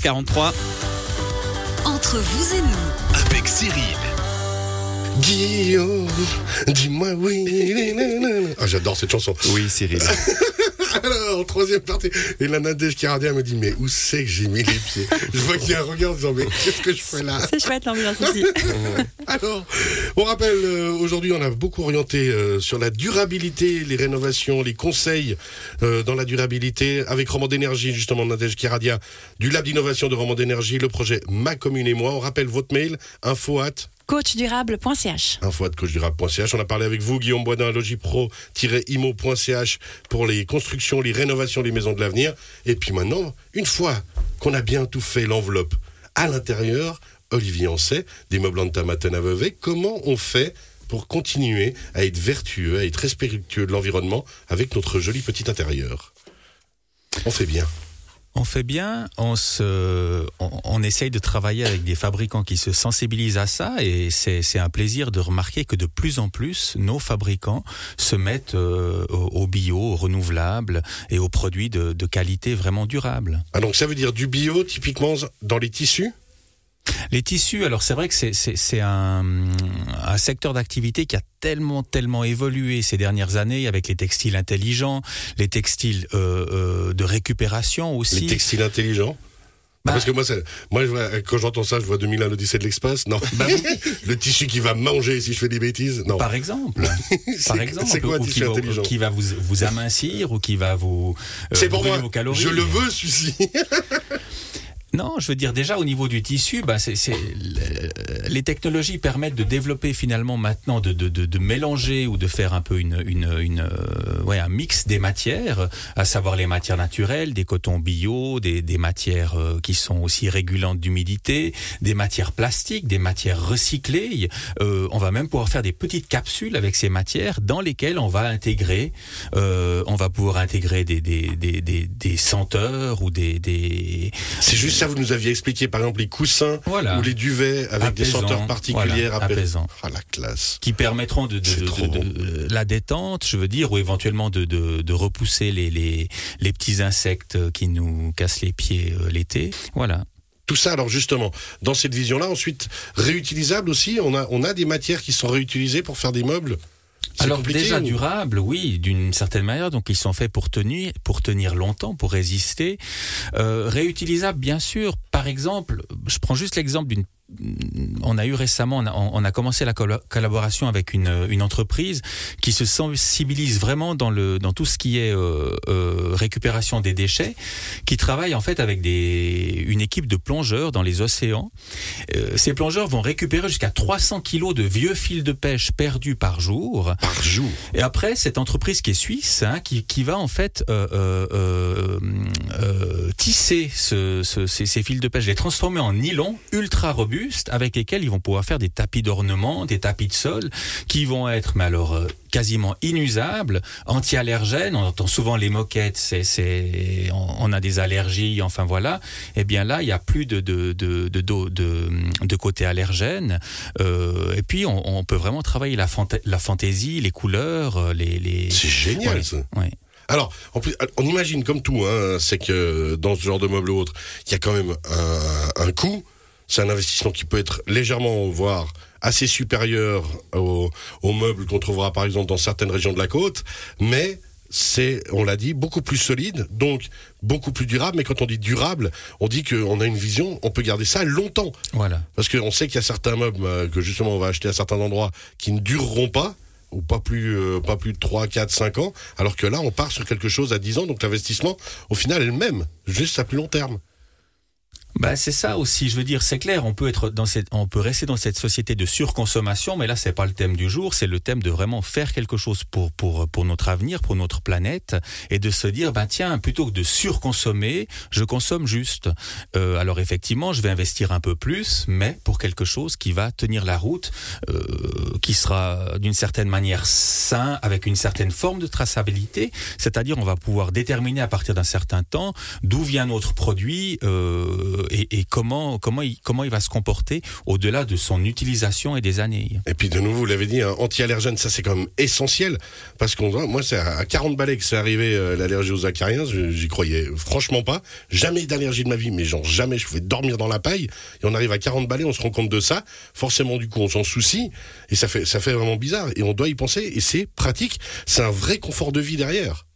43. Entre vous et nous, avec Cyril. Guillaume, dis-moi oui. Ah, j'adore cette chanson. Oui, Cyril. Alors, troisième partie. Et la Nadège Kiradia me dit, mais où c'est que j'ai mis les pieds? Je vois qu'il y a un regard en disant, mais qu'est-ce que je fais là? C'est chouette l'ambiance ici. Alors, on rappelle, euh, aujourd'hui, on a beaucoup orienté euh, sur la durabilité, les rénovations, les conseils euh, dans la durabilité, avec Roman d'énergie, justement, Nadège Kiradia, du Lab d'innovation de Roman d'énergie, le projet Ma Commune et moi. On rappelle votre mail, info at coachdurable.ch. info at coachdurable.ch. On a parlé avec vous, Guillaume Boisdin, logipro-imo.ch pour les constructions, les rénovations des maisons de l'avenir. Et puis maintenant, une fois qu'on a bien tout fait, l'enveloppe à l'intérieur, Olivier Ancet, des meubles à Vevey, comment on fait pour continuer à être vertueux, à être respectueux de l'environnement avec notre joli petit intérieur? On fait bien. On fait bien, on, se, on, essaye de travailler avec des fabricants qui se sensibilisent à ça et c'est un plaisir de remarquer que de plus en plus nos fabricants se mettent euh, au, au, bio, au renouvelable et aux produits de, de qualité vraiment durable. Ah donc ça veut dire du bio typiquement dans les tissus? Les tissus, alors c'est vrai que c'est un, un, secteur d'activité qui a tellement, tellement évolué ces dernières années avec les textiles intelligents, les textiles euh, euh, de récupération aussi. Les textiles intelligents? Bah, parce que moi, moi je vois, quand j'entends ça, je vois 2001 l'Odyssée de l'espace. Non, bah, le tissu qui va manger si je fais des bêtises? Non. Par exemple. Par exemple. C'est quoi un tissu qui intelligent? va, Qui va vous, vous amincir ou qui va vous. Euh, c'est pour moi. Vos calories. Je le veux, celui-ci. Non, je veux dire déjà au niveau du tissu, bah c'est, les technologies permettent de développer finalement maintenant de, de, de, de, mélanger ou de faire un peu une, une, une euh, ouais, un mix des matières, à savoir les matières naturelles, des cotons bio, des, des matières euh, qui sont aussi régulantes d'humidité, des matières plastiques, des matières recyclées. Euh, on va même pouvoir faire des petites capsules avec ces matières dans lesquelles on va intégrer, euh, on va pouvoir intégrer des, des, des, des, des senteurs ou des, des c'est juste ça, vous nous aviez expliqué, par exemple, les coussins voilà. ou les duvets avec apaisant, des senteurs particulières voilà, apaisants. Ah, la classe. Qui permettront de, de, de, de, la détente, je veux dire, ou éventuellement de, repousser les, les, les petits insectes qui nous cassent les pieds euh, l'été. Voilà. Tout ça, alors justement, dans cette vision-là, ensuite, réutilisable aussi, on a, on a des matières qui sont réutilisées pour faire des meubles alors déjà ou... durable, oui, d'une certaine manière. Donc ils sont faits pour tenir, pour tenir longtemps, pour résister. Euh, réutilisable, bien sûr. Par exemple, je prends juste l'exemple d'une on a eu récemment, on a, on a, commencé la collaboration avec une, une, entreprise qui se sensibilise vraiment dans, le, dans tout ce qui est euh, euh, récupération des déchets, qui travaille en fait avec des, une équipe de plongeurs dans les océans. Euh, ces plongeurs vont récupérer jusqu'à 300 kilos de vieux fils de pêche perdus par jour. Par jour. Et après, cette entreprise qui est suisse, hein, qui, qui va en fait tisser ce, ce, ces, ces fils de pêche, les transformer en nylon ultra robustes avec lesquels ils vont pouvoir faire des tapis d'ornement, des tapis de sol qui vont être, mais alors euh, quasiment inusables, anti-allergènes. On entend souvent les moquettes, c'est, on, a des allergies, enfin voilà. Eh bien là, il n'y a plus de de de de, de, de, de côté allergène. Euh, et puis on, on, peut vraiment travailler la, fanta la fantaisie, les couleurs, les. les... C'est génial ouais, ça. Ouais. Alors, en plus, on imagine comme tout, hein, c'est que dans ce genre de meuble ou autre, il y a quand même un, un coût c'est un investissement qui peut être légèrement, voire assez supérieur aux, aux meubles qu'on trouvera par exemple dans certaines régions de la côte, mais c'est, on l'a dit, beaucoup plus solide, donc beaucoup plus durable. Mais quand on dit durable, on dit qu'on a une vision, on peut garder ça longtemps. Voilà. Parce qu'on sait qu'il y a certains meubles euh, que justement on va acheter à certains endroits qui ne dureront pas ou pas plus euh, pas plus de 3 4 5 ans alors que là on part sur quelque chose à 10 ans donc l'investissement au final est le même juste à plus long terme. Bah, c'est ça aussi. Je veux dire, c'est clair. On peut être dans cette, on peut rester dans cette société de surconsommation, mais là, c'est pas le thème du jour. C'est le thème de vraiment faire quelque chose pour pour pour notre avenir, pour notre planète, et de se dire, ben tiens, plutôt que de surconsommer, je consomme juste. Euh, alors effectivement, je vais investir un peu plus, mais pour quelque chose qui va tenir la route, euh, qui sera d'une certaine manière sain, avec une certaine forme de traçabilité. C'est-à-dire, on va pouvoir déterminer à partir d'un certain temps d'où vient notre produit. Euh, et, et comment comment il comment il va se comporter au-delà de son utilisation et des années. Et puis de nouveau, vous l'avez dit, un anti-allergène, ça c'est quand même essentiel. Parce qu'on moi c'est à 40 balais que c'est arrivé euh, l'allergie aux acariens, j'y croyais franchement pas, jamais d'allergie de ma vie, mais genre jamais, je pouvais dormir dans la paille. Et on arrive à 40 balais, on se rend compte de ça, forcément du coup on s'en soucie. Et ça fait ça fait vraiment bizarre. Et on doit y penser. Et c'est pratique, c'est un vrai confort de vie derrière.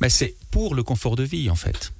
Mais c'est pour le confort de vie en fait.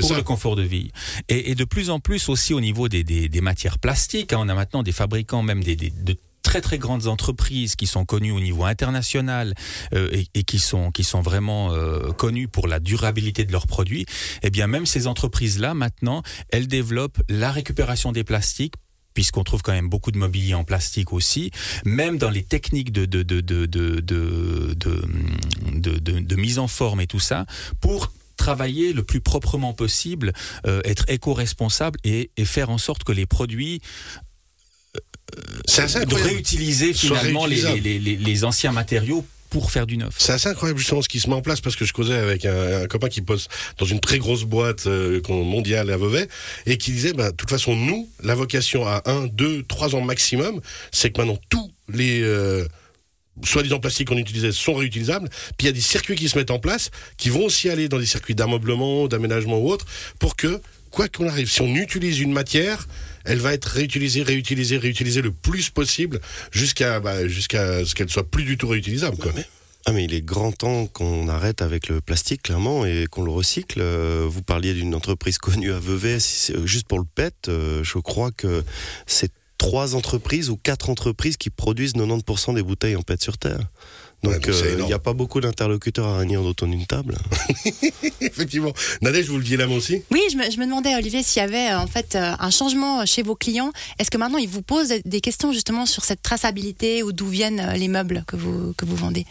Pour ça. le confort de vie. Et, et de plus en plus aussi au niveau des, des, des matières plastiques, hein, on a maintenant des fabricants, même des, des- de très très grandes entreprises qui sont connues au niveau international euh, et, et qui sont qui sont vraiment euh, connues pour la durabilité de leurs produits. Eh bien même ces entreprises là maintenant, elles développent la récupération des plastiques puisqu'on trouve quand même beaucoup de mobilier en plastique aussi, même dans les techniques de, de, de, de, de, de, de, de- de- de mise en forme et tout ça, pour travailler le plus proprement possible, euh, être éco-responsable et, et faire en sorte que les produits C'est assez de réutiliser finalement les, réutilisable. les, les, les anciens matériaux pour faire du neuf. C'est assez incroyable justement ce qui se met en place parce que je causais avec un, un copain qui poste dans une très grosse boîte euh, mondiale à Vevey et qui disait bah, de toute façon nous la vocation à 1, 2, 3 ans maximum c'est que maintenant tous les euh, soi-disant plastiques qu'on utilisait sont réutilisables puis il y a des circuits qui se mettent en place qui vont aussi aller dans des circuits d'ameublement, d'aménagement ou autre pour que quoi qu'on arrive si on utilise une matière elle va être réutilisée, réutilisée, réutilisée le plus possible jusqu'à bah, ce qu'elle soit plus du tout réutilisable. Ah mais il est grand temps qu'on arrête avec le plastique clairement et qu'on le recycle. Euh, Vous parliez d'une entreprise connue à Vevey, euh, juste pour le PET, euh, je crois que c'est trois entreprises ou quatre entreprises qui produisent 90% des bouteilles en PET sur Terre. Donc euh, il énorme. n'y a pas beaucoup d'interlocuteurs à réunir autour d'une table. Effectivement. Nadège, je vous le dis là aussi. Oui, je me, je me demandais, Olivier, s'il y avait euh, en fait euh, un changement chez vos clients. Est-ce que maintenant ils vous posent des questions justement sur cette traçabilité ou d'où viennent euh, les meubles que vous, que vous vendez?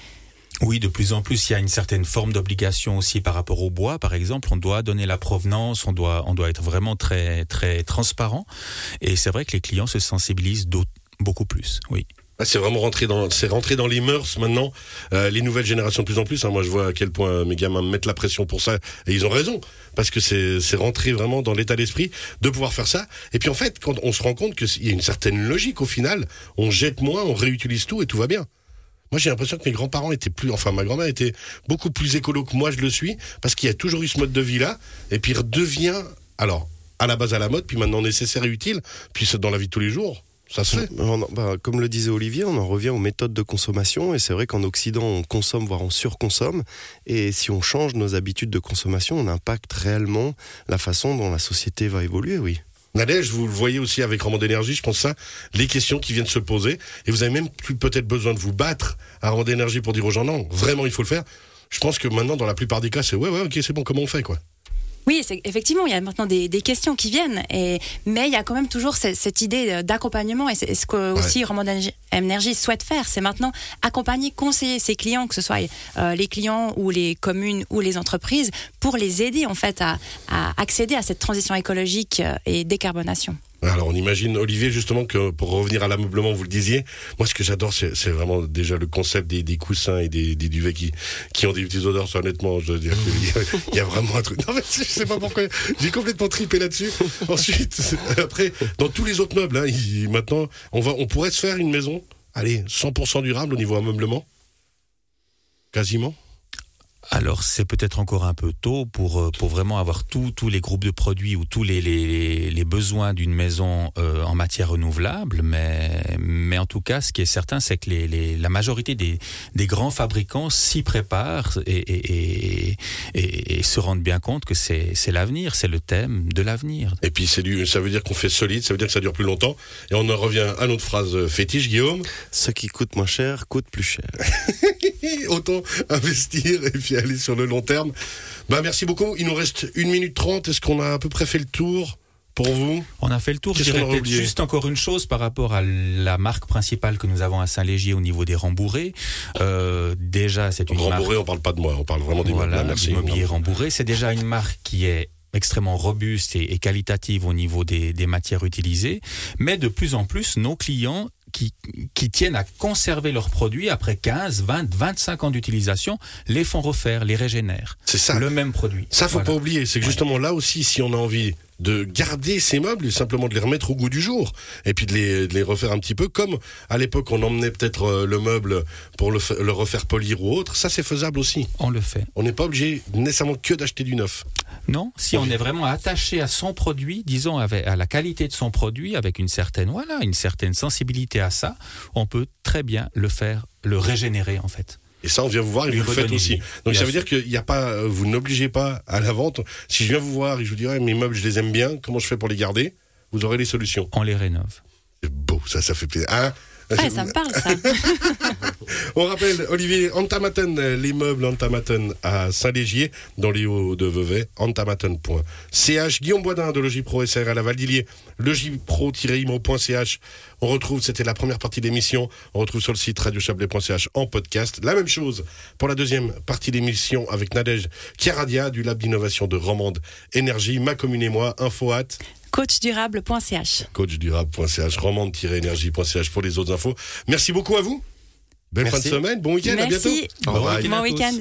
Oui, de plus en plus, il y a une certaine forme d'obligation aussi par rapport au bois, par exemple. On doit donner la provenance, on doit, on doit être vraiment très, très transparent. Et c'est vrai que les clients se sensibilisent beaucoup plus. Oui. Ah, c'est vraiment rentré dans, c'est rentré dans les mœurs maintenant. Euh, les nouvelles générations de plus en plus. hein. moi, je vois à quel point mes gamins me mettent la pression pour ça, et ils ont raison, parce que c'est, c'est rentré vraiment dans l'état d'esprit de pouvoir faire ça. Et puis en fait, quand on se rend compte qu'il y a une certaine logique au final, on jette moins, on réutilise tout et tout va bien. Moi, j'ai l'impression que mes grands-parents étaient plus, enfin, ma grand-mère était beaucoup plus écolo que moi, je le suis, parce qu'il y a toujours eu ce mode de vie-là, et puis redevient, alors, à la base à la mode, puis maintenant nécessaire et utile, puis dans la vie de tous les jours, ça se fait. Bah, comme le disait Olivier, on en revient aux méthodes de consommation et c'est vrai qu'en Occident on consomme voire on surconsomme et si on change nos habitudes de consommation, on impacte réellement la façon dont la société va évoluer, oui. Nadège, vous le voyez aussi avec Roman d'énergie, je pense ça, les questions qui viennent se poser, et vous avez même plus peut-être besoin de vous battre à Roman d'énergie pour dire aux gens non, vraiment il faut le faire. Je pense que maintenant, dans la plupart des cas, c'est ouais, ouais, ok, c'est bon, comment on fait, quoi? Oui, effectivement, il y a maintenant des, des questions qui viennent, et, mais il y a quand même toujours cette, cette idée d'accompagnement, et c'est ce que aussi Roman Énergie souhaite faire, c'est maintenant accompagner, conseiller ses clients, que ce soit euh, les clients ou les communes ou les entreprises, pour les aider en fait à, à accéder à cette transition écologique euh, et décarbonation. Alors on imagine, Olivier, justement, que pour revenir à l'ameublement, vous le disiez, moi ce que j'adore, c'est vraiment déjà le concept des, coussins et des, duvets qui, ont des petites odeurs, honnêtement, je veux dire qu'il y a- il y, a vraiment un truc. Non mais je sais pas pourquoi, j'ai complètement tripé là-dessus. Ensuite, après, dans tous les autres meubles, hein, maintenant, on, va, on pourrait se faire une maison, allez, 100% durable au niveau ameublement Quasiment Alors c'est peut-être encore un peu tôt pour, euh, pour vraiment avoir tous tous les groupes de produits ou tous les, les, les besoins d'une maison euh, en matière renouvelable, mais, mais en tout cas ce qui est certain c'est que les, les, la majorité des, des grands fabricants s'y préparent et, et, et, et- et se rendent bien compte que c'est c'est l'avenir, c'est le thème de l'avenir. Et puis c'est du, ça veut dire qu'on fait solide, ça veut dire que ça dure plus longtemps. Et on en revient à notre phrase fétiche, Guillaume. Ce qui coûte moins cher coûte plus cher. Autant investir et puis aller sur le long terme. Bah, merci beaucoup. Il nous reste une minute trente. Est-ce qu'on a à peu près fait le tour pour vous? On a fait le tour. Je dirais peut-être juste encore une chose par rapport à la marque principale que nous avons à Saint-Légier au niveau des rembourrés. Euh, déjà, c'est une marque Rembourré, on parle pas de moi, on parle vraiment voilà. Merci. l'immobilier rembourré. C'est déjà une marque qui est extrêmement robuste et, et qualitative au niveau des, des matières utilisées, mais de plus en plus, nos clients qui, qui tiennent à conserver leurs produits après 15, 20, 25 ans d'utilisation, les font refaire, les régénèrent. C'est ça. Le même produit. Ça, faut Voilà. pas oublier. C'est que justement là aussi, si on a envie de garder ces meubles et simplement de les remettre au goût du jour et puis de les, de les refaire un petit peu comme à l'époque on emmenait peut-être euh, le meuble pour le, fa- le refaire polir ou autre. Ça c'est faisable aussi. On le fait. On n'est pas obligé nécessairement que d'acheter du neuf. Non, si on est vraiment attaché à son produit, disons avec, à la qualité de son produit, avec une certaine voilà, une certaine sensibilité à ça, on peut très bien le faire, le régénérer en fait. Et ça, on vient vous voir et vous le faites aussi. Donc Bien ça veut sûr. dire qu'il n'y a pas, euh, vous n'obligez pas à la vente. Si je viens vous voir et je vous dis, mes meubles, je les aime bien, comment je fais pour les garder? Vous aurez les solutions. On les rénove. C'est beau, ça, ça fait plaisir. Hein? Ouais, ça me parle, ça. On rappelle, Olivier, Antamaten, les meubles Antamaten à Saint-Légier, dans les Hauts de Vevey, antamaten.ch. Guillaume Boisdin de Logipro SR à la Valdilier, logipro-imo.ch. On retrouve, c'était la première partie de l'émission, on retrouve sur le site radiochablais.ch en podcast. La même chose pour la deuxième partie de l'émission avec Nadège Kiaradia du Lab d'innovation de Romande Énergie, ma commune et moi, info at Coachdurable.ch. coachdurable.ch, romande-énergie.ch pour les autres infos. Merci beaucoup à vous. Belle Merci. fin de semaine, bon week-end, à bientôt. Bon week-end.